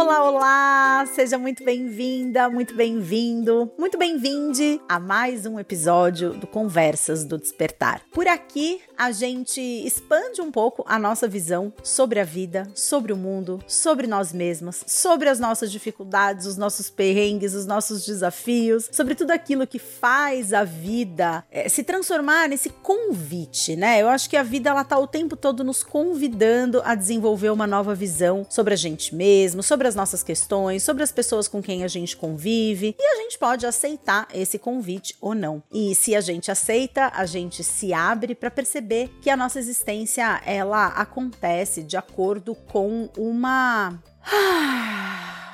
Olá, olá! Seja muito bem-vinda, muito bem-vindo, muito bem-vinde a mais um episódio do Conversas do Despertar. Por aqui, a gente expande um pouco a nossa visão sobre a vida, sobre o mundo, sobre nós mesmos, sobre as nossas dificuldades, os nossos perrengues, os nossos desafios, sobre tudo aquilo que faz a vida é, se transformar nesse convite, né? Eu acho que a vida ela tá o tempo todo nos convidando a desenvolver uma nova visão sobre a gente mesmo, sobre sobre as nossas questões, sobre as pessoas com quem a gente convive e a gente pode aceitar esse convite ou não. E se a gente aceita, a gente se abre para perceber que a nossa existência ela acontece de acordo com uma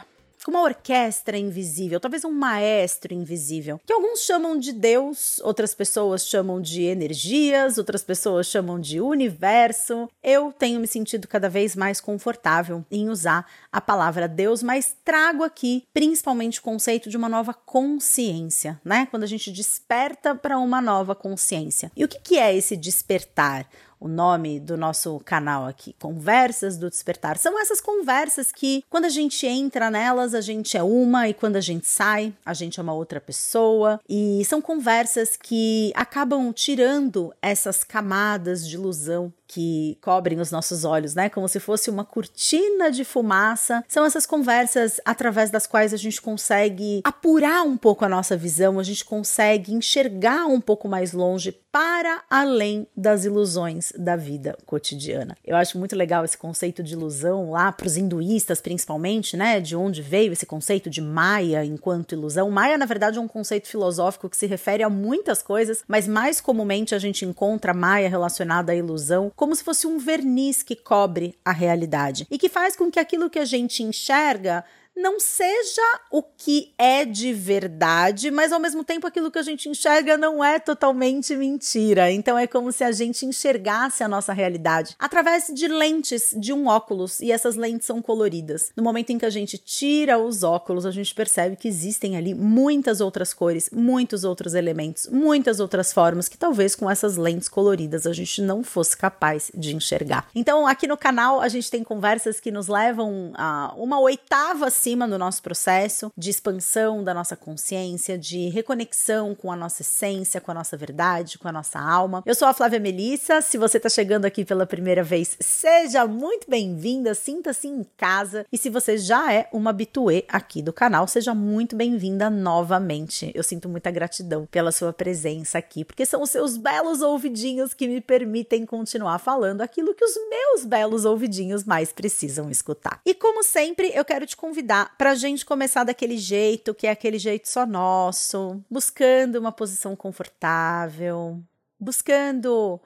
uma orquestra invisível, talvez um maestro invisível, que alguns chamam de Deus, outras pessoas chamam de energias, outras pessoas chamam de universo. Eu tenho me sentido cada vez mais confortável em usar a palavra Deus, mas trago aqui principalmente o conceito de uma nova consciência, né? Quando a gente desperta para uma nova consciência. E o que, que é esse despertar? O nome do nosso canal aqui, Conversas do Despertar. São essas conversas que, quando a gente entra nelas, a gente é uma e quando a gente sai, a gente é uma outra pessoa. E são conversas que acabam tirando essas camadas de ilusão que cobrem os nossos olhos, né? Como se fosse uma cortina de fumaça. São essas conversas através das quais a gente consegue apurar um pouco a nossa visão, a gente consegue enxergar um pouco mais longe para além das ilusões da vida cotidiana. Eu acho muito legal esse conceito de ilusão lá para os hinduístas, principalmente, né? De onde veio esse conceito de Maya enquanto ilusão. Maya, na verdade, é um conceito filosófico que se refere a muitas coisas, mas mais comumente a gente encontra Maya relacionada à ilusão como se fosse um verniz que cobre a realidade e que faz com que aquilo que a gente enxerga não seja o que é de verdade, mas ao mesmo tempo aquilo que a gente enxerga não é totalmente mentira. Então é como se a gente enxergasse a nossa realidade através de lentes de um óculos e essas lentes são coloridas. No momento em que a gente tira os óculos, a gente percebe que existem ali muitas outras cores, muitos outros elementos, muitas outras formas que talvez com essas lentes coloridas a gente não fosse capaz de enxergar. Então aqui no canal a gente tem conversas que nos levam a uma oitava cima no nosso processo de expansão da nossa consciência, de reconexão com a nossa essência, com a nossa verdade, com a nossa alma. Eu sou a Flávia Melissa. Se você está chegando aqui pela primeira vez, seja muito bem-vinda, sinta-se em casa. E se você já é uma habituê aqui do canal, seja muito bem-vinda novamente. Eu sinto muita gratidão pela sua presença aqui, porque são os seus belos ouvidinhos que me permitem continuar falando aquilo que os meus belos ouvidinhos mais precisam escutar. E como sempre, eu quero te convidar convidar para a gente começar daquele jeito, que é aquele jeito só nosso, buscando uma posição confortável, buscando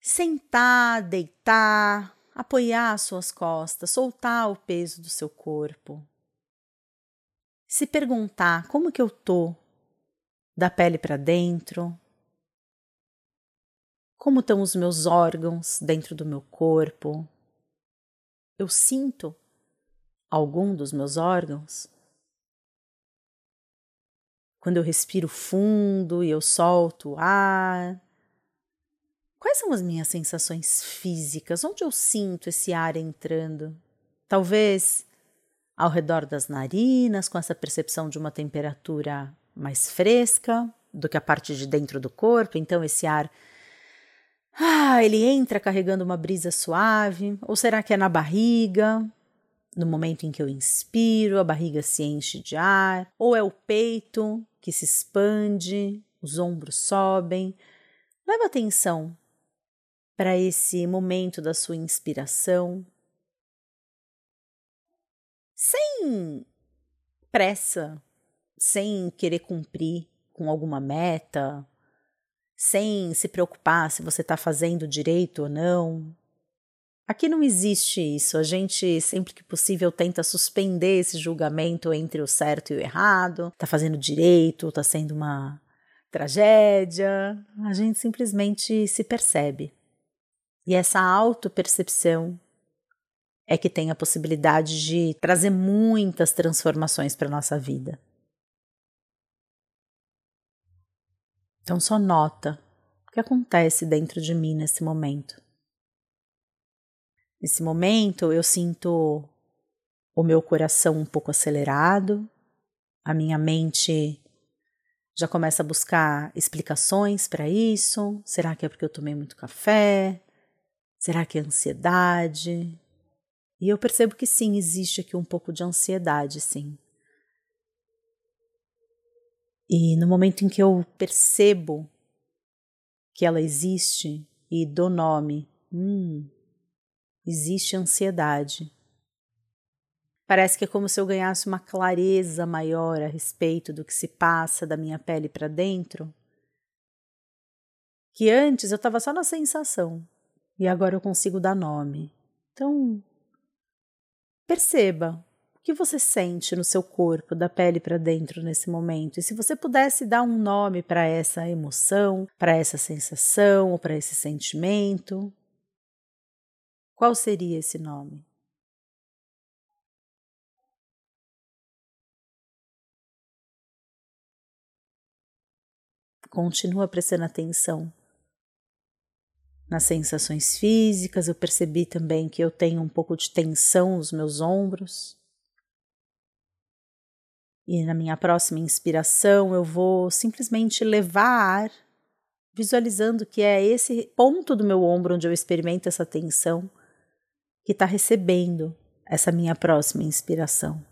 sentar, deitar, apoiar as suas costas, soltar o peso do seu corpo. Se perguntar como que eu tô da pele para dentro, como estão os meus órgãos dentro do meu corpo. Eu sinto algum dos meus órgãos? Quando eu respiro fundo e eu solto o ar? Quais são as minhas sensações físicas? Onde eu sinto esse ar entrando? Talvez ao redor das narinas, com essa percepção de uma temperatura mais fresca do que a parte de dentro do corpo, então esse ar ah, ele entra carregando uma brisa suave, ou será que é na barriga? No momento em que eu inspiro, a barriga se enche de ar, ou é o peito que se expande, os ombros sobem. Leva atenção para esse momento da sua inspiração, sem pressa, sem querer cumprir com alguma meta, sem se preocupar se você está fazendo direito ou não, Aqui não existe isso. A gente, sempre que possível, tenta suspender esse julgamento entre o certo e o errado. Tá fazendo direito, tá sendo uma tragédia. A gente simplesmente se percebe. E essa autopercepção é que tem a possibilidade de trazer muitas transformações para nossa vida. Então só nota o que acontece dentro de mim nesse momento. Nesse momento, eu sinto o meu coração um pouco acelerado, a minha mente já começa a buscar explicações para isso. Será que é porque eu tomei muito café? Será que é ansiedade? E eu percebo que sim, existe aqui um pouco de ansiedade, sim. E no momento em que eu percebo que ela existe e dou nome, hum, existe ansiedade. Parece que é como se eu ganhasse uma clareza maior a respeito do que se passa da minha pele para dentro. Que antes eu estava só na sensação e agora eu consigo dar nome. Então, perceba o que você sente no seu corpo, da pele para dentro nesse momento. E se você pudesse dar um nome para essa emoção, para essa sensação ou para esse sentimento, qual seria esse nome? Continua prestando atenção nas sensações físicas. Eu percebi também que eu tenho um pouco de tensão nos meus ombros. E na minha próxima inspiração, eu vou simplesmente levar ar, visualizando que é esse ponto do meu ombro onde eu experimento essa tensão que está recebendo essa minha próxima inspiração.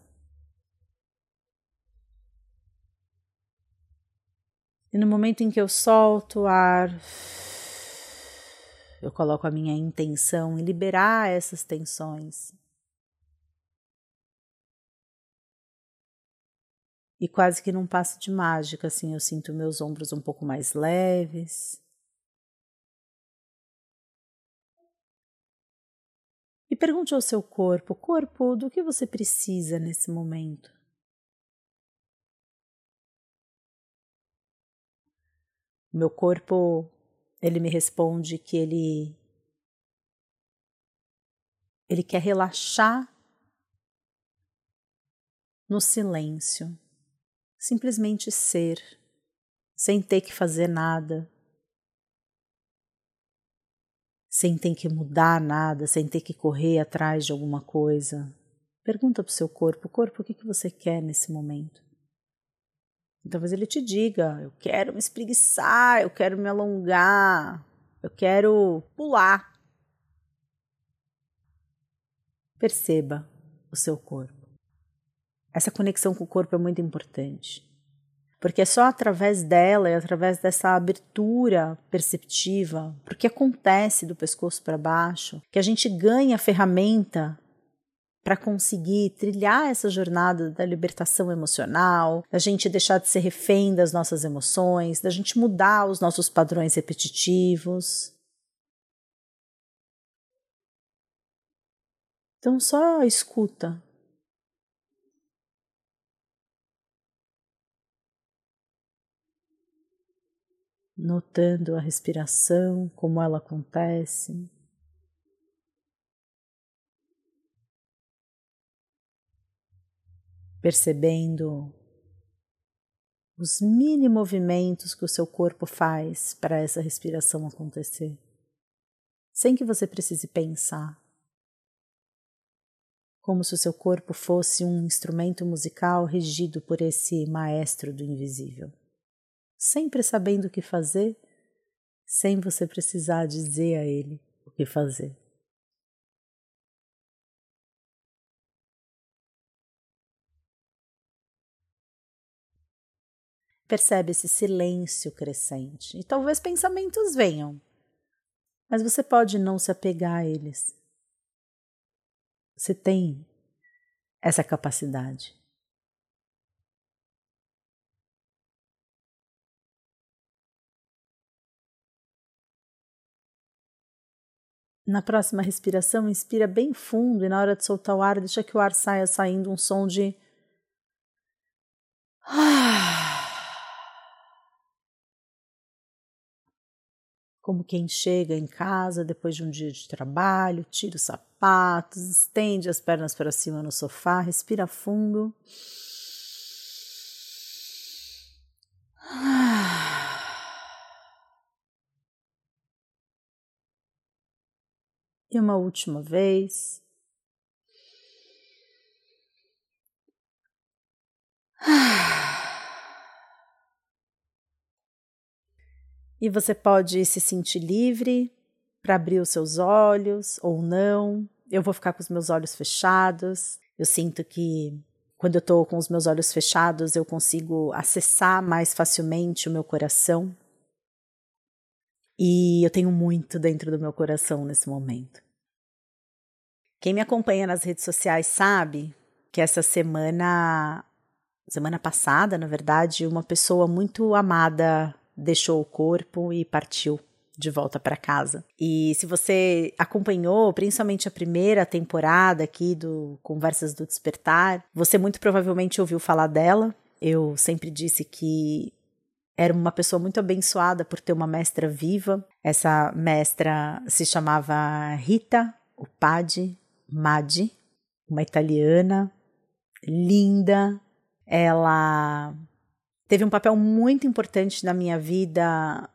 E no momento em que eu solto o ar, eu coloco a minha intenção em liberar essas tensões. E quase que num passo de mágica, assim, eu sinto meus ombros um pouco mais leves. E pergunte ao seu corpo: corpo, do que você precisa nesse momento? Meu corpo, ele me responde que ele ele quer relaxar no silêncio, simplesmente ser, sem ter que fazer nada, sem ter que mudar nada, sem ter que correr atrás de alguma coisa. Pergunta para o seu corpo: corpo, o que, que você quer nesse momento? Talvez ele te diga: eu quero me espreguiçar, eu quero me alongar, eu quero pular. Perceba o seu corpo. Essa conexão com o corpo é muito importante. Porque é só através dela e através dessa abertura perceptiva, porque acontece do pescoço para baixo, que a gente ganha a ferramenta para conseguir trilhar essa jornada da libertação emocional, da gente deixar de ser refém das nossas emoções, da gente mudar os nossos padrões repetitivos. Então só escuta. Notando a respiração, como ela acontece. percebendo os mini movimentos que o seu corpo faz para essa respiração acontecer, sem que você precise pensar. Como se o seu corpo fosse um instrumento musical regido por esse maestro do invisível, sempre sabendo o que fazer, sem você precisar dizer a ele o que fazer. Percebe esse silêncio crescente. E talvez pensamentos venham, mas você pode não se apegar a eles. Você tem essa capacidade. Na próxima respiração, inspira bem fundo e na hora de soltar o ar, deixa que o ar saia saindo um som de. Ah. como quem chega em casa depois de um dia de trabalho, tira os sapatos, estende as pernas para cima no sofá, respira fundo. E uma última vez. E você pode se sentir livre para abrir os seus olhos ou não. Eu vou ficar com os meus olhos fechados. Eu sinto que quando eu estou com os meus olhos fechados, eu consigo acessar mais facilmente o meu coração. E eu tenho muito dentro do meu coração nesse momento. Quem me acompanha nas redes sociais sabe que essa semana, semana passada, na verdade, uma pessoa muito amada deixou o corpo e partiu de volta para casa. E se você acompanhou, principalmente a primeira temporada aqui do Conversas do Despertar, você muito provavelmente ouviu falar dela. Eu sempre disse que era uma pessoa muito abençoada por ter uma mestra viva. Essa mestra se chamava Rita Upadi Madi, uma italiana linda. Ela teve um papel muito importante na minha vida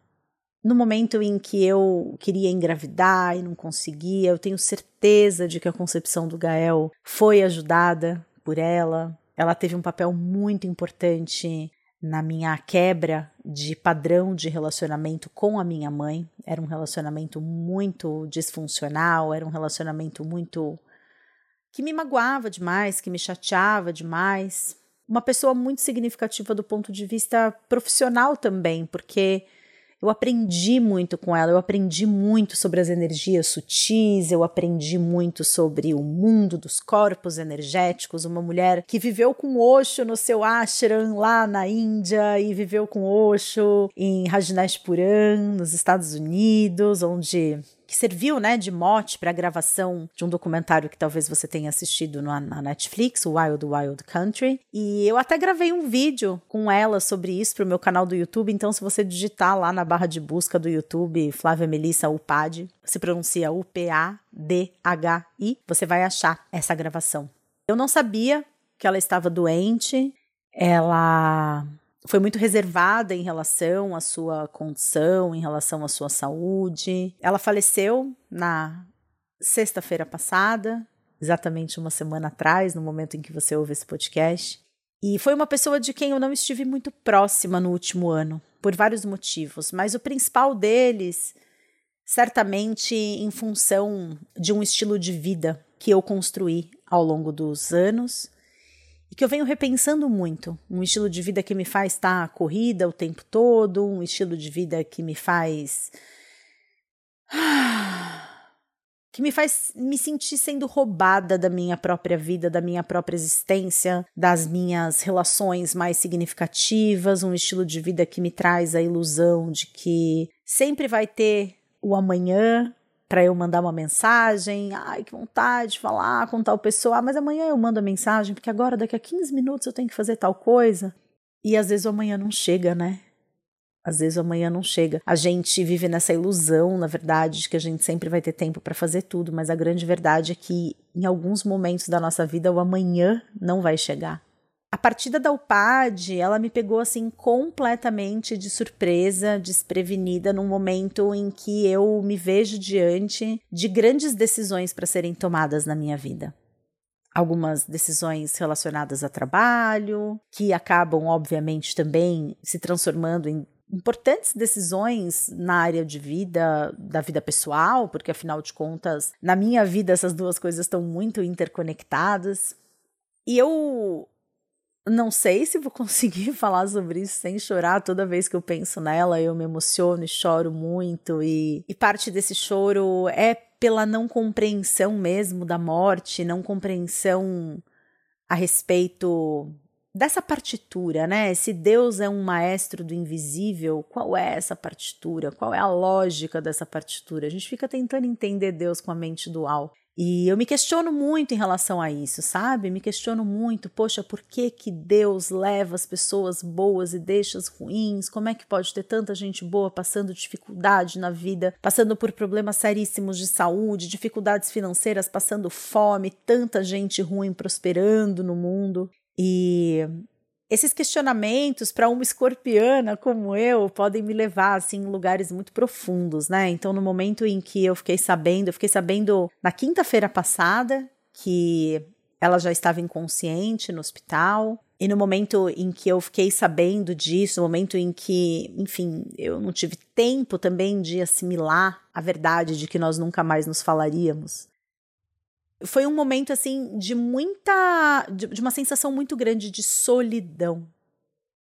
no momento em que eu queria engravidar e não conseguia. Eu tenho certeza de que a concepção do Gael foi ajudada por ela. Ela teve um papel muito importante na minha quebra de padrão de relacionamento com a minha mãe. Era um relacionamento muito disfuncional, era um relacionamento muito que me magoava demais, que me chateava demais. Uma pessoa muito significativa do ponto de vista profissional também, porque eu aprendi muito com ela, eu aprendi muito sobre as energias sutis, eu aprendi muito sobre o mundo dos corpos energéticos. Uma mulher que viveu com Osho no seu ashram lá na Índia e viveu com Osho em Rajneshpuram, nos Estados Unidos, onde que serviu né, de mote para a gravação de um documentário que talvez você tenha assistido na, na, Netflix, o Wild Wild Country. E eu até gravei um vídeo com ela sobre isso para o meu canal do YouTube. Então, se você digitar lá na barra de busca do YouTube Flávia Melissa Upad, se pronuncia U-P-A-D-H-I, você vai achar essa gravação. Eu não sabia que ela estava doente. Ela foi muito reservada em relação à sua condição, em relação à sua saúde. Ela faleceu na sexta-feira passada, exatamente uma semana atrás, no momento em que você ouve esse podcast. E foi uma pessoa de quem eu não estive muito próxima no último ano, por vários motivos, mas o principal deles, certamente em função de um estilo de vida que eu construí ao longo dos anos e que eu venho repensando muito. Um estilo de vida que me faz estar corrida o tempo todo, um estilo de vida que me faz. que me faz me sentir sendo roubada da minha própria vida, da minha própria existência, das minhas relações mais significativas, um estilo de vida que me traz a ilusão de que sempre vai ter o amanhã, para eu mandar uma mensagem. Ai, que vontade de falar com tal pessoa. Ah, mas amanhã eu mando a mensagem, porque agora, daqui a 15 minutos, eu tenho que fazer tal coisa. E às vezes o amanhã não chega, né? Às vezes o amanhã não chega. A gente vive nessa ilusão, na verdade, de que a gente sempre vai ter tempo para fazer tudo, mas a grande verdade é que em alguns momentos da nossa vida o amanhã não vai chegar. A partida da UPAD, ela me pegou assim completamente de surpresa, desprevenida, num momento em que eu me vejo diante de grandes decisões para serem tomadas na minha vida. Algumas decisões relacionadas a trabalho, que acabam, obviamente, também se transformando em importantes decisões na área de vida, da vida pessoal, porque afinal de contas, na minha vida essas duas coisas estão muito interconectadas. E eu não sei se vou conseguir falar sobre isso sem chorar. Toda vez que eu penso nela, eu me emociono e choro muito. E, e parte desse choro é pela não compreensão mesmo da morte, não compreensão a respeito dessa partitura, né? Se Deus é um maestro do invisível, qual é essa partitura? Qual é a lógica dessa partitura? A gente fica tentando entender Deus com a mente dual. E eu me questiono muito em relação a isso, sabe? Me questiono muito, poxa, por que que Deus leva as pessoas boas e deixa as ruins? Como é que pode ter tanta gente boa passando dificuldade na vida, passando por problemas seríssimos de saúde, dificuldades financeiras, passando fome, tanta gente ruim prosperando no mundo? E esses questionamentos para uma escorpiana como eu podem me levar assim em lugares muito profundos, né? Então, no momento em que eu fiquei sabendo, eu fiquei sabendo na quinta-feira passada que ela já estava inconsciente no hospital. E no momento em que eu fiquei sabendo disso, no momento em que, enfim, eu não tive tempo também de assimilar a verdade de que nós nunca mais nos falaríamos, foi um momento assim de muita. de, de uma sensação muito grande de solidão.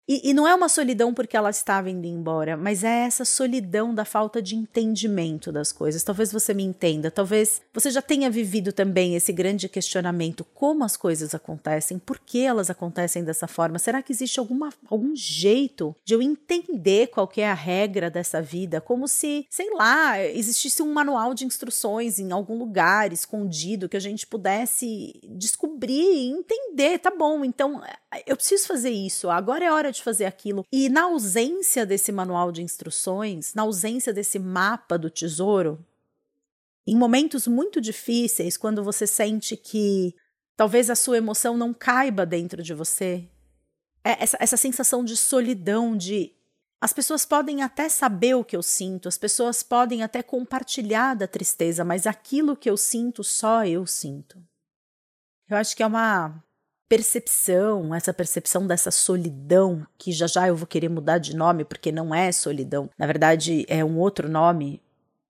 E, e, não é uma solidão porque ela estava indo embora, mas é essa solidão da falta de entendimento das coisas. Talvez você me entenda, talvez você já tenha vivido também esse grande questionamento: como as coisas acontecem, por que elas acontecem dessa forma? Será que existe alguma, algum jeito de eu entender qual é a regra dessa vida? Como se, sei lá, existisse um manual de instruções em algum lugar escondido que a gente pudesse descobrir e entender. Tá bom, então eu preciso fazer isso, agora é hora de fazer aquilo. E na ausência desse manual de instruções, na ausência desse mapa do tesouro, em momentos muito difíceis, quando você sente que talvez a sua emoção não caiba dentro de você, é essa, essa sensação de solidão, de as pessoas podem até saber o que eu sinto, as pessoas podem até compartilhar da tristeza, mas aquilo que eu sinto, só eu sinto. Eu acho que é uma percepção, essa percepção dessa solidão, que já já eu vou querer mudar de nome porque não é solidão, na verdade é um outro nome.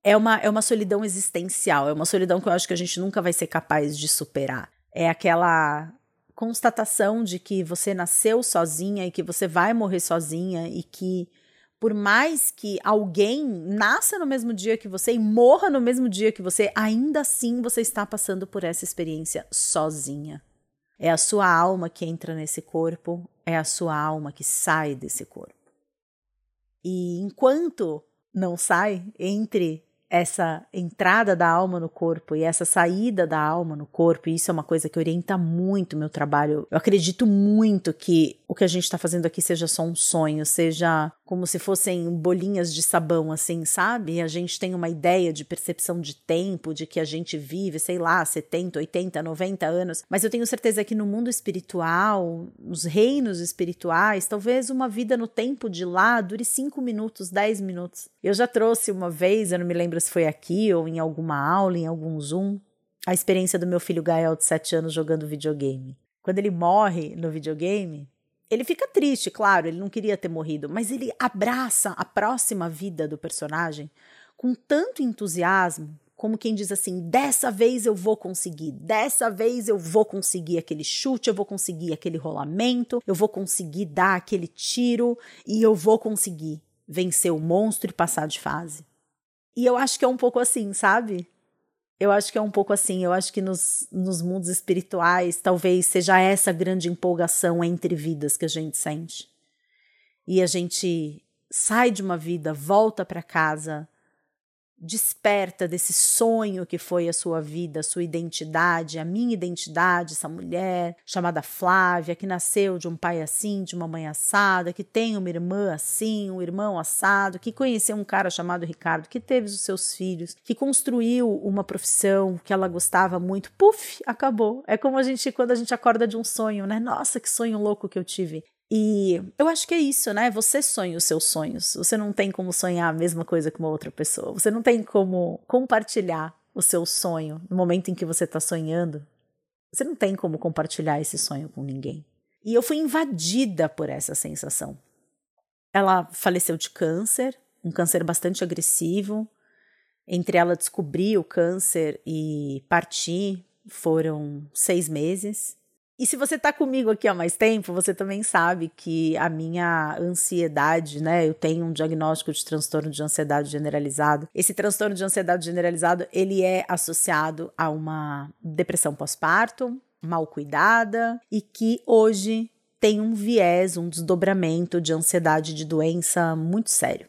É uma, é uma solidão existencial, é uma solidão que eu acho que a gente nunca vai ser capaz de superar. É aquela constatação de que você nasceu sozinha e que você vai morrer sozinha e que por mais que alguém nasça no mesmo dia que você e morra no mesmo dia que você, ainda assim você está passando por essa experiência sozinha. É a sua alma que entra nesse corpo, é a sua alma que sai desse corpo. E enquanto não sai entre essa entrada da alma no corpo e essa saída da alma no corpo, e isso é uma coisa que orienta muito o meu trabalho. Eu acredito muito que o que a gente está fazendo aqui seja só um sonho, seja como se fossem bolinhas de sabão, assim, sabe? A gente tem uma ideia de percepção de tempo, de que a gente vive, sei lá, 70, 80, 90 anos, mas eu tenho certeza que no mundo espiritual, nos reinos espirituais, talvez uma vida no tempo de lá dure 5 minutos, 10 minutos. Eu já trouxe uma vez, eu não me lembro se foi aqui ou em alguma aula, em algum Zoom, a experiência do meu filho Gael de 7 anos jogando videogame. Quando ele morre no videogame, ele fica triste, claro, ele não queria ter morrido, mas ele abraça a próxima vida do personagem com tanto entusiasmo, como quem diz assim: dessa vez eu vou conseguir, dessa vez eu vou conseguir aquele chute, eu vou conseguir aquele rolamento, eu vou conseguir dar aquele tiro e eu vou conseguir vencer o monstro e passar de fase. E eu acho que é um pouco assim, sabe? Eu acho que é um pouco assim. Eu acho que nos, nos mundos espirituais talvez seja essa grande empolgação entre vidas que a gente sente. E a gente sai de uma vida, volta para casa desperta desse sonho que foi a sua vida, a sua identidade, a minha identidade, essa mulher chamada Flávia, que nasceu de um pai assim, de uma mãe assada, que tem uma irmã assim, um irmão assado, que conheceu um cara chamado Ricardo, que teve os seus filhos, que construiu uma profissão que ela gostava muito, puf, acabou. É como a gente quando a gente acorda de um sonho, né? Nossa, que sonho louco que eu tive. E eu acho que é isso, né? Você sonha os seus sonhos. Você não tem como sonhar a mesma coisa que uma outra pessoa. Você não tem como compartilhar o seu sonho no momento em que você está sonhando. Você não tem como compartilhar esse sonho com ninguém. E eu fui invadida por essa sensação. Ela faleceu de câncer, um câncer bastante agressivo. Entre ela descobrir o câncer e partir foram seis meses. E se você tá comigo aqui há mais tempo, você também sabe que a minha ansiedade, né? Eu tenho um diagnóstico de transtorno de ansiedade generalizado. Esse transtorno de ansiedade generalizado, ele é associado a uma depressão pós-parto, mal cuidada e que hoje tem um viés, um desdobramento de ansiedade de doença muito sério.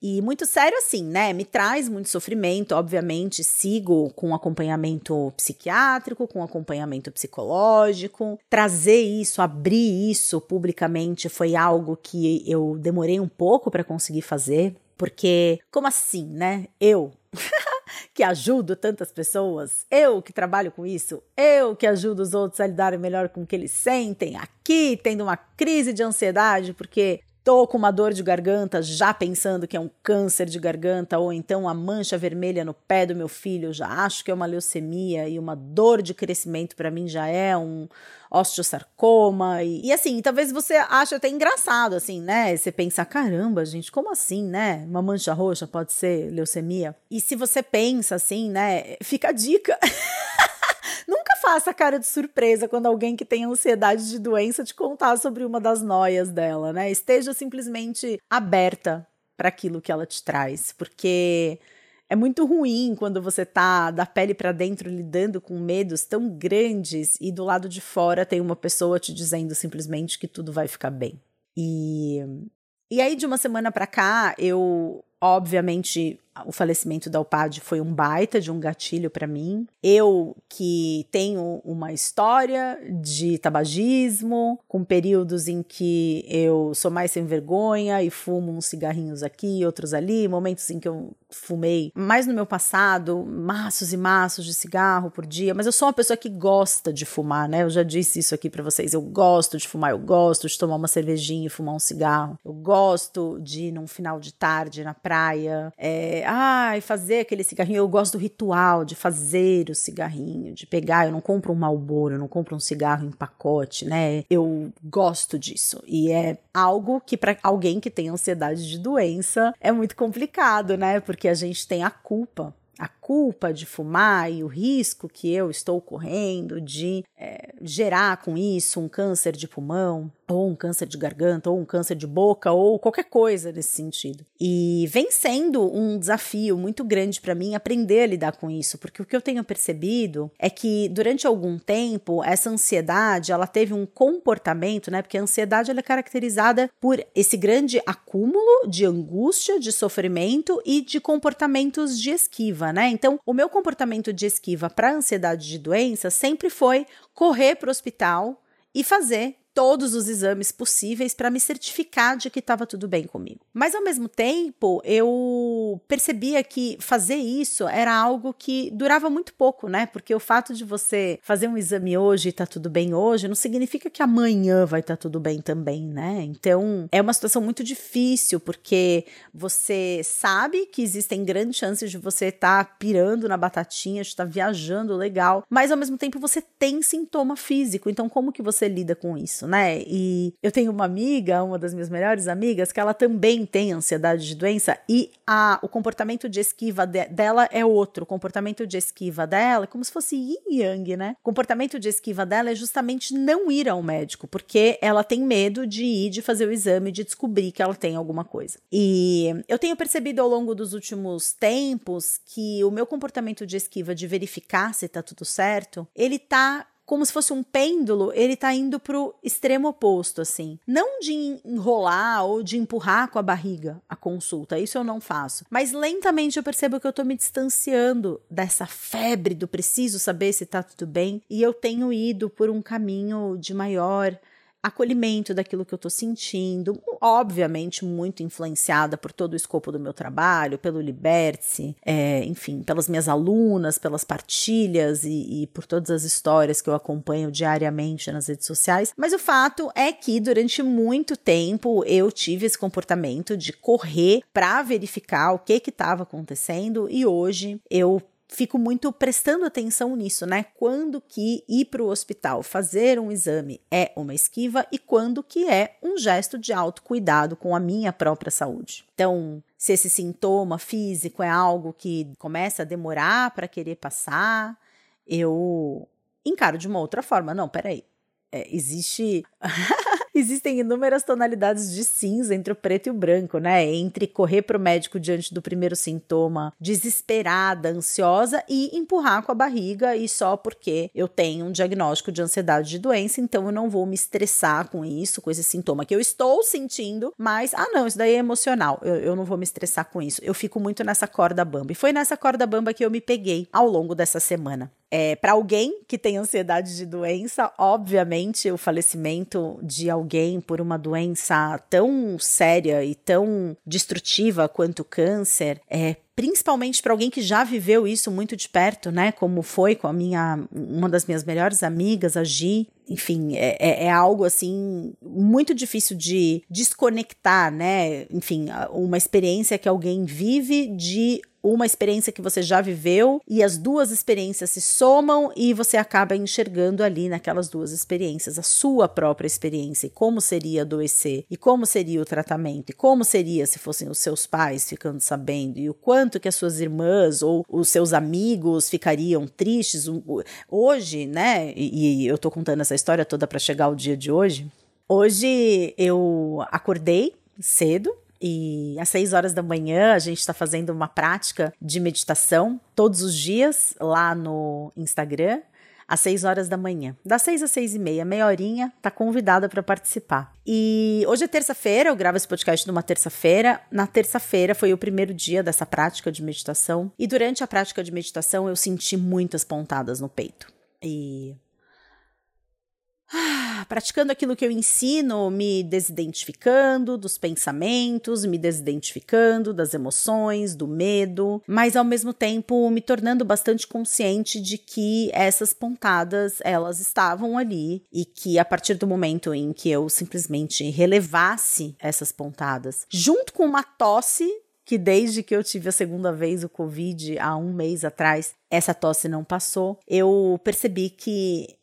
E muito sério assim, né? Me traz muito sofrimento, obviamente. Sigo com acompanhamento psiquiátrico, com acompanhamento psicológico. Trazer isso, abrir isso publicamente foi algo que eu demorei um pouco para conseguir fazer, porque como assim, né? Eu que ajudo tantas pessoas, eu que trabalho com isso, eu que ajudo os outros a lidarem melhor com o que eles sentem, aqui tendo uma crise de ansiedade porque tô com uma dor de garganta, já pensando que é um câncer de garganta, ou então a mancha vermelha no pé do meu filho, já acho que é uma leucemia, e uma dor de crescimento para mim já é um osteosarcoma. E, e assim, talvez você ache até engraçado, assim, né? Você pensa, caramba, gente, como assim, né? Uma mancha roxa pode ser leucemia? E se você pensa assim, né? Fica a dica. Nunca faça cara de surpresa quando alguém que tem ansiedade de doença te contar sobre uma das noias dela, né? Esteja simplesmente aberta para aquilo que ela te traz, porque é muito ruim quando você tá da pele para dentro lidando com medos tão grandes e do lado de fora tem uma pessoa te dizendo simplesmente que tudo vai ficar bem. E e aí de uma semana para cá eu obviamente o falecimento da UPAD foi um baita de um gatilho para mim. Eu que tenho uma história de tabagismo, com períodos em que eu sou mais sem vergonha e fumo uns cigarrinhos aqui, outros ali, momentos em que eu fumei mais no meu passado, maços e maços de cigarro por dia, mas eu sou uma pessoa que gosta de fumar, né? Eu já disse isso aqui para vocês. Eu gosto de fumar, eu gosto de tomar uma cervejinha e fumar um cigarro. Eu gosto de ir num final de tarde na praia, é, ai, fazer aquele cigarrinho. Eu gosto do ritual de fazer o cigarrinho, de pegar. Eu não compro um Marlboro, eu não compro um cigarro em pacote, né? Eu gosto disso. E é algo que para alguém que tem ansiedade de doença é muito complicado, né? Porque a gente tem a culpa a culpa de fumar e o risco que eu estou correndo de é, gerar com isso um câncer de pulmão, ou um câncer de garganta, ou um câncer de boca, ou qualquer coisa nesse sentido. E vem sendo um desafio muito grande para mim aprender a lidar com isso, porque o que eu tenho percebido é que durante algum tempo essa ansiedade ela teve um comportamento, né? Porque a ansiedade ela é caracterizada por esse grande acúmulo de angústia, de sofrimento e de comportamentos de esquiva, né? Então, o meu comportamento de esquiva para ansiedade de doença sempre foi correr para o hospital e fazer todos os exames possíveis para me certificar de que estava tudo bem comigo. Mas ao mesmo tempo, eu percebia que fazer isso era algo que durava muito pouco, né? Porque o fato de você fazer um exame hoje e tá tudo bem hoje não significa que amanhã vai estar tá tudo bem também, né? Então, é uma situação muito difícil porque você sabe que existem grandes chances de você estar tá pirando na batatinha, de estar tá viajando legal, mas ao mesmo tempo você tem sintoma físico. Então, como que você lida com isso? Né? E eu tenho uma amiga, uma das minhas melhores amigas, que ela também tem ansiedade de doença e a, o comportamento de esquiva de, dela é outro. O comportamento de esquiva dela é como se fosse yin yang, né? O comportamento de esquiva dela é justamente não ir ao médico, porque ela tem medo de ir, de fazer o exame, de descobrir que ela tem alguma coisa. E eu tenho percebido ao longo dos últimos tempos que o meu comportamento de esquiva, de verificar se tá tudo certo, ele tá como se fosse um pêndulo, ele tá indo pro extremo oposto, assim. Não de enrolar ou de empurrar com a barriga a consulta, isso eu não faço. Mas lentamente eu percebo que eu tô me distanciando dessa febre do preciso saber se tá tudo bem e eu tenho ido por um caminho de maior acolhimento daquilo que eu estou sentindo, obviamente muito influenciada por todo o escopo do meu trabalho, pelo Liberte, é, enfim, pelas minhas alunas, pelas partilhas e, e por todas as histórias que eu acompanho diariamente nas redes sociais. Mas o fato é que durante muito tempo eu tive esse comportamento de correr para verificar o que estava acontecendo e hoje eu fico muito prestando atenção nisso, né? Quando que ir para o hospital fazer um exame é uma esquiva e quando que é um gesto de autocuidado com a minha própria saúde. Então, se esse sintoma físico é algo que começa a demorar para querer passar, eu encaro de uma outra forma. Não, peraí. É, existe Existem inúmeras tonalidades de cinza entre o preto e o branco, né? Entre correr para o médico diante do primeiro sintoma, desesperada, ansiosa, e empurrar com a barriga e só porque eu tenho um diagnóstico de ansiedade de doença, então eu não vou me estressar com isso, com esse sintoma que eu estou sentindo, mas, ah, não, isso daí é emocional, eu, eu não vou me estressar com isso. Eu fico muito nessa corda bamba. E foi nessa corda bamba que eu me peguei ao longo dessa semana. É, para alguém que tem ansiedade de doença, obviamente o falecimento de alguém por uma doença tão séria e tão destrutiva quanto o câncer é principalmente para alguém que já viveu isso muito de perto, né? Como foi com a minha uma das minhas melhores amigas, a Gi. Enfim, é, é, é algo assim muito difícil de desconectar, né? Enfim, uma experiência que alguém vive de uma experiência que você já viveu e as duas experiências se somam e você acaba enxergando ali naquelas duas experiências a sua própria experiência e como seria adoecer e como seria o tratamento e como seria se fossem os seus pais ficando sabendo e o quanto que as suas irmãs ou os seus amigos ficariam tristes hoje, né? E, e eu tô contando essa história toda para chegar ao dia de hoje. Hoje eu acordei cedo, e às 6 horas da manhã a gente está fazendo uma prática de meditação todos os dias lá no Instagram às 6 horas da manhã. Das 6 às 6 e meia, meia horinha, tá convidada para participar. E hoje é terça-feira, eu gravo esse podcast numa terça-feira. Na terça-feira foi o primeiro dia dessa prática de meditação. E durante a prática de meditação eu senti muitas pontadas no peito. E praticando aquilo que eu ensino, me desidentificando dos pensamentos, me desidentificando das emoções, do medo, mas ao mesmo tempo me tornando bastante consciente de que essas pontadas elas estavam ali e que a partir do momento em que eu simplesmente relevasse essas pontadas, junto com uma tosse que desde que eu tive a segunda vez o Covid há um mês atrás, essa tosse não passou. Eu percebi que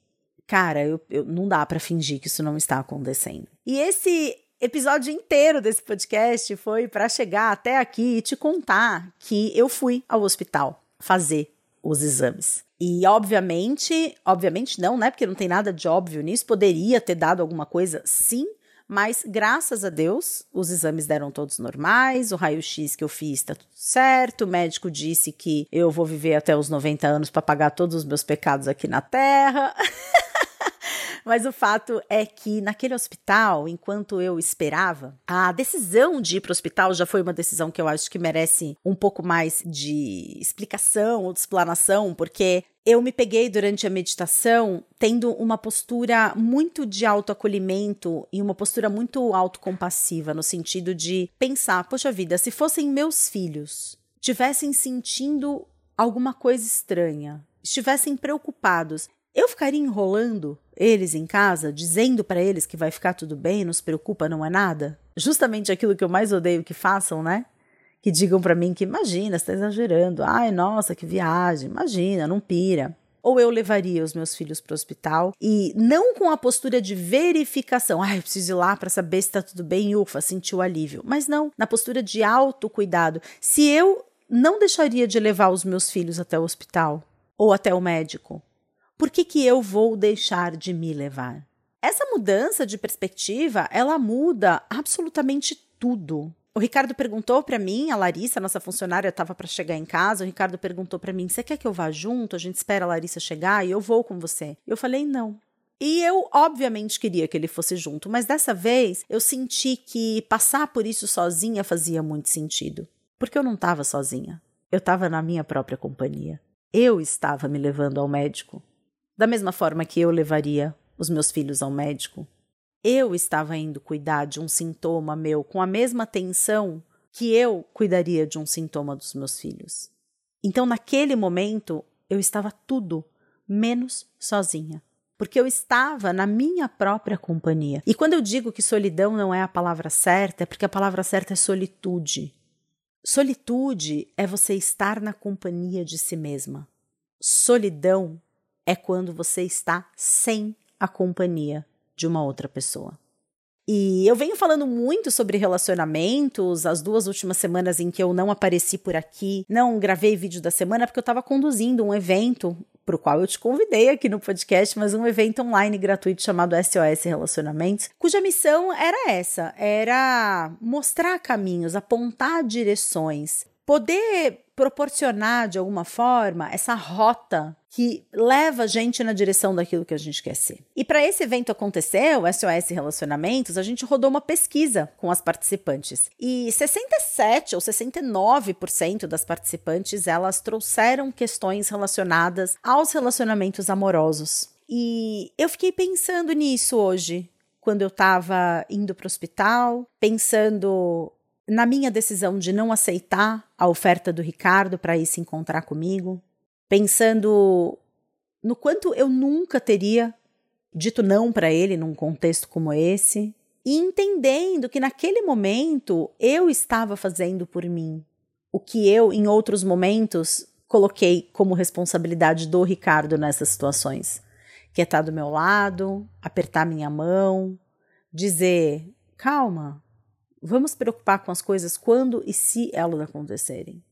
cara, eu, eu não dá para fingir que isso não está acontecendo. E esse episódio inteiro desse podcast foi para chegar até aqui e te contar que eu fui ao hospital fazer os exames. E obviamente, obviamente não, né? Porque não tem nada de óbvio nisso. Poderia ter dado alguma coisa, sim, mas graças a Deus, os exames deram todos normais, o raio-x que eu fiz está tudo certo, o médico disse que eu vou viver até os 90 anos para pagar todos os meus pecados aqui na Terra. Mas o fato é que naquele hospital, enquanto eu esperava, a decisão de ir para o hospital já foi uma decisão que eu acho que merece um pouco mais de explicação ou de explanação, porque eu me peguei durante a meditação tendo uma postura muito de autoacolhimento e uma postura muito autocompassiva, no sentido de pensar: poxa vida, se fossem meus filhos, tivessem sentindo alguma coisa estranha, estivessem preocupados, eu ficaria enrolando eles em casa, dizendo para eles que vai ficar tudo bem, não se preocupa, não é nada? Justamente aquilo que eu mais odeio que façam, né? Que digam para mim que imagina, você tá exagerando. Ai, nossa, que viagem. Imagina, não pira ou eu levaria os meus filhos para o hospital e não com a postura de verificação, ai, ah, preciso ir lá para saber se está tudo bem, ufa, sentiu alívio, mas não, na postura de autocuidado. Se eu não deixaria de levar os meus filhos até o hospital ou até o médico, por que, que eu vou deixar de me levar? Essa mudança de perspectiva, ela muda absolutamente tudo. O Ricardo perguntou para mim, a Larissa, nossa funcionária, estava para chegar em casa. O Ricardo perguntou para mim: "Você quer que eu vá junto? A gente espera a Larissa chegar e eu vou com você". Eu falei: "Não". E eu, obviamente, queria que ele fosse junto, mas dessa vez eu senti que passar por isso sozinha fazia muito sentido. Porque eu não estava sozinha. Eu estava na minha própria companhia. Eu estava me levando ao médico. Da mesma forma que eu levaria os meus filhos ao médico, eu estava indo cuidar de um sintoma meu com a mesma atenção que eu cuidaria de um sintoma dos meus filhos. Então, naquele momento, eu estava tudo menos sozinha, porque eu estava na minha própria companhia. E quando eu digo que solidão não é a palavra certa, é porque a palavra certa é solitude. Solitude é você estar na companhia de si mesma. Solidão é quando você está sem a companhia de uma outra pessoa. E eu venho falando muito sobre relacionamentos, as duas últimas semanas em que eu não apareci por aqui, não gravei vídeo da semana porque eu estava conduzindo um evento para o qual eu te convidei aqui no podcast, mas um evento online gratuito chamado SOS Relacionamentos, cuja missão era essa, era mostrar caminhos, apontar direções, poder proporcionar de alguma forma essa rota que leva a gente na direção daquilo que a gente quer ser. E para esse evento acontecer, o SOS Relacionamentos, a gente rodou uma pesquisa com as participantes. E 67 ou 69% das participantes, elas trouxeram questões relacionadas aos relacionamentos amorosos. E eu fiquei pensando nisso hoje, quando eu estava indo para o hospital, pensando na minha decisão de não aceitar a oferta do Ricardo para ir se encontrar comigo, pensando no quanto eu nunca teria dito não para ele num contexto como esse, e entendendo que naquele momento eu estava fazendo por mim o que eu, em outros momentos, coloquei como responsabilidade do Ricardo nessas situações, que é estar do meu lado, apertar minha mão, dizer: calma, vamos preocupar com as coisas quando e se elas acontecerem.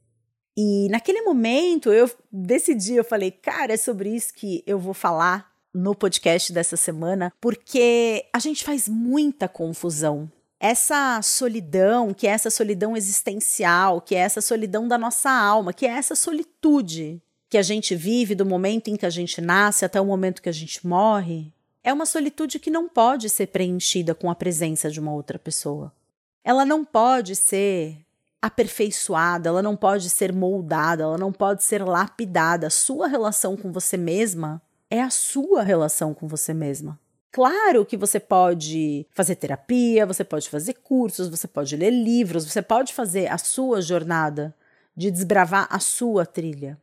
E naquele momento eu decidi, eu falei, cara, é sobre isso que eu vou falar no podcast dessa semana, porque a gente faz muita confusão. Essa solidão, que é essa solidão existencial, que é essa solidão da nossa alma, que é essa solitude que a gente vive do momento em que a gente nasce até o momento que a gente morre, é uma solitude que não pode ser preenchida com a presença de uma outra pessoa. Ela não pode ser aperfeiçoada, ela não pode ser moldada, ela não pode ser lapidada. A sua relação com você mesma é a sua relação com você mesma. Claro que você pode fazer terapia, você pode fazer cursos, você pode ler livros, você pode fazer a sua jornada de desbravar a sua trilha.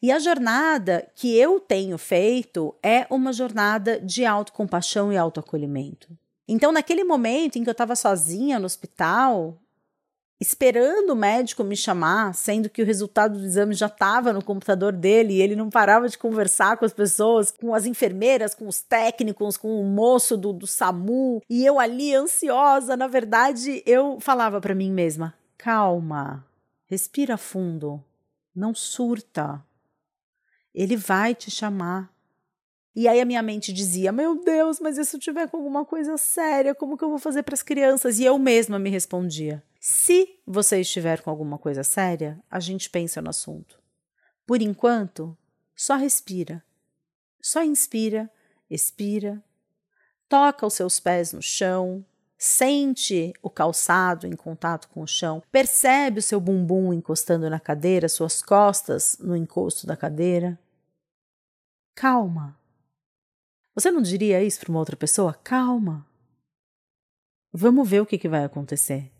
E a jornada que eu tenho feito é uma jornada de autocompaixão e autoacolhimento. Então, naquele momento em que eu estava sozinha no hospital, esperando o médico me chamar, sendo que o resultado do exame já estava no computador dele e ele não parava de conversar com as pessoas, com as enfermeiras, com os técnicos, com o moço do, do SAMU, e eu ali ansiosa, na verdade, eu falava para mim mesma: calma, respira fundo, não surta. Ele vai te chamar. E aí a minha mente dizia: Meu Deus, mas e se eu tiver com alguma coisa séria, como que eu vou fazer para as crianças? E eu mesma me respondia: Se você estiver com alguma coisa séria, a gente pensa no assunto. Por enquanto, só respira. Só inspira, expira, toca os seus pés no chão, sente o calçado em contato com o chão, percebe o seu bumbum encostando na cadeira, suas costas no encosto da cadeira. Calma. Você não diria isso para uma outra pessoa? Calma. Vamos ver o que, que vai acontecer.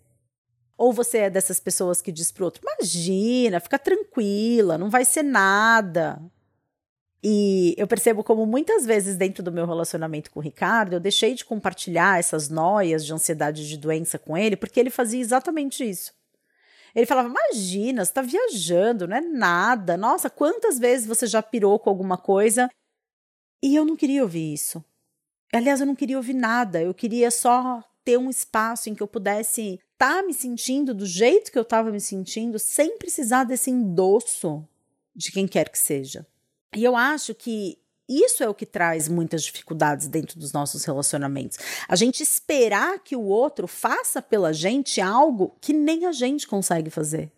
Ou você é dessas pessoas que diz para outro: imagina, fica tranquila, não vai ser nada. E eu percebo como muitas vezes dentro do meu relacionamento com o Ricardo, eu deixei de compartilhar essas noias de ansiedade de doença com ele, porque ele fazia exatamente isso. Ele falava: Imagina, você está viajando, não é nada. Nossa, quantas vezes você já pirou com alguma coisa e eu não queria ouvir isso. Aliás, eu não queria ouvir nada. Eu queria só ter um espaço em que eu pudesse estar tá me sentindo do jeito que eu estava me sentindo, sem precisar desse endosso de quem quer que seja. E eu acho que isso é o que traz muitas dificuldades dentro dos nossos relacionamentos. A gente esperar que o outro faça pela gente algo que nem a gente consegue fazer.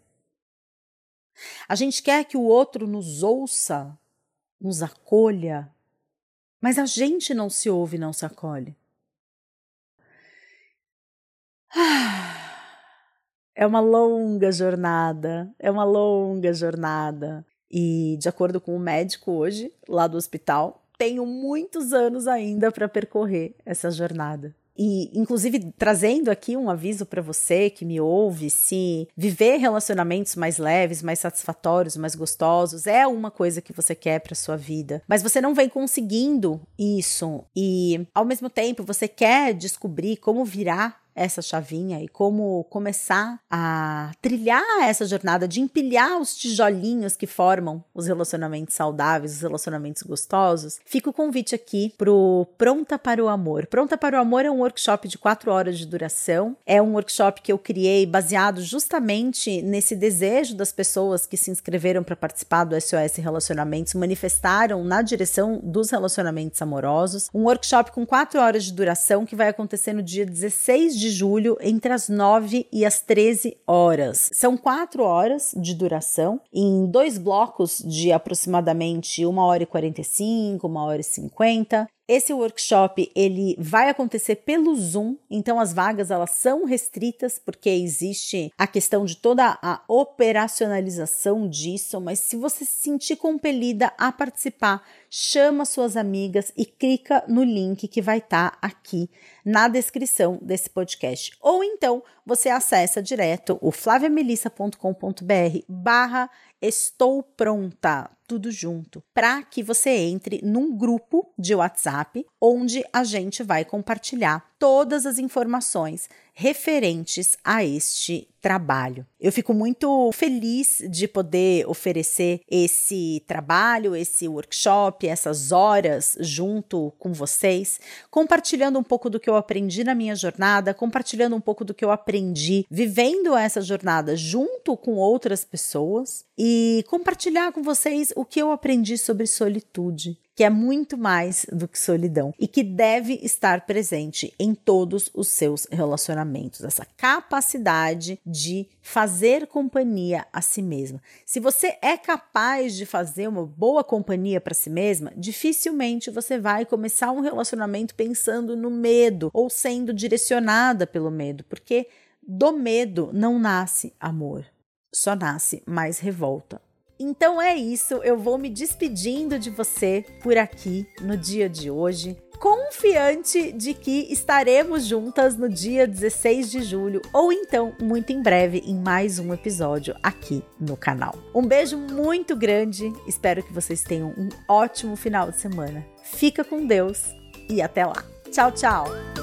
A gente quer que o outro nos ouça, nos acolha, mas a gente não se ouve não se acolhe. É uma longa jornada, é uma longa jornada. E, de acordo com o médico hoje, lá do hospital, tenho muitos anos ainda para percorrer essa jornada. E, inclusive, trazendo aqui um aviso para você que me ouve: se viver relacionamentos mais leves, mais satisfatórios, mais gostosos é uma coisa que você quer para sua vida, mas você não vem conseguindo isso. E, ao mesmo tempo, você quer descobrir como virar essa chavinha e como começar a trilhar essa jornada de empilhar os tijolinhos que formam os relacionamentos saudáveis, os relacionamentos gostosos, fica o convite aqui pro Pronta para o Amor. Pronta para o Amor é um workshop de quatro horas de duração. É um workshop que eu criei baseado justamente nesse desejo das pessoas que se inscreveram para participar do SOS Relacionamentos, manifestaram na direção dos relacionamentos amorosos. Um workshop com quatro horas de duração que vai acontecer no dia 16 de de julho, entre as 9 e as 13 horas. São quatro horas de duração, em dois blocos de aproximadamente 1 hora e 45, 1 hora e 50. Esse workshop ele vai acontecer pelo Zoom, então as vagas elas são restritas porque existe a questão de toda a operacionalização disso, mas se você se sentir compelida a participar, chama suas amigas e clica no link que vai estar tá aqui na descrição desse podcast. Ou então você acessa direto o flaviamelissa.com.br barra estou pronta, tudo junto, para que você entre num grupo de WhatsApp onde a gente vai compartilhar todas as informações referentes a este trabalho. Eu fico muito feliz de poder oferecer esse trabalho, esse workshop, essas horas junto com vocês, compartilhando um pouco do que eu aprendi na minha jornada, compartilhando um pouco do que eu aprendi vivendo essa jornada junto com outras pessoas e compartilhar com vocês o que eu aprendi sobre solitude, que é muito mais do que solidão e que deve estar presente em todos os seus relacionamentos. Essa capacidade de fazer companhia a si mesma. Se você é capaz de fazer uma boa companhia para si mesma, dificilmente você vai começar um relacionamento pensando no medo ou sendo direcionada pelo medo, porque do medo não nasce amor, só nasce mais revolta então é isso, eu vou me despedindo de você por aqui no dia de hoje, confiante de que estaremos juntas no dia 16 de julho ou então muito em breve em mais um episódio aqui no canal. Um beijo muito grande, espero que vocês tenham um ótimo final de semana. Fica com Deus e até lá. Tchau, tchau!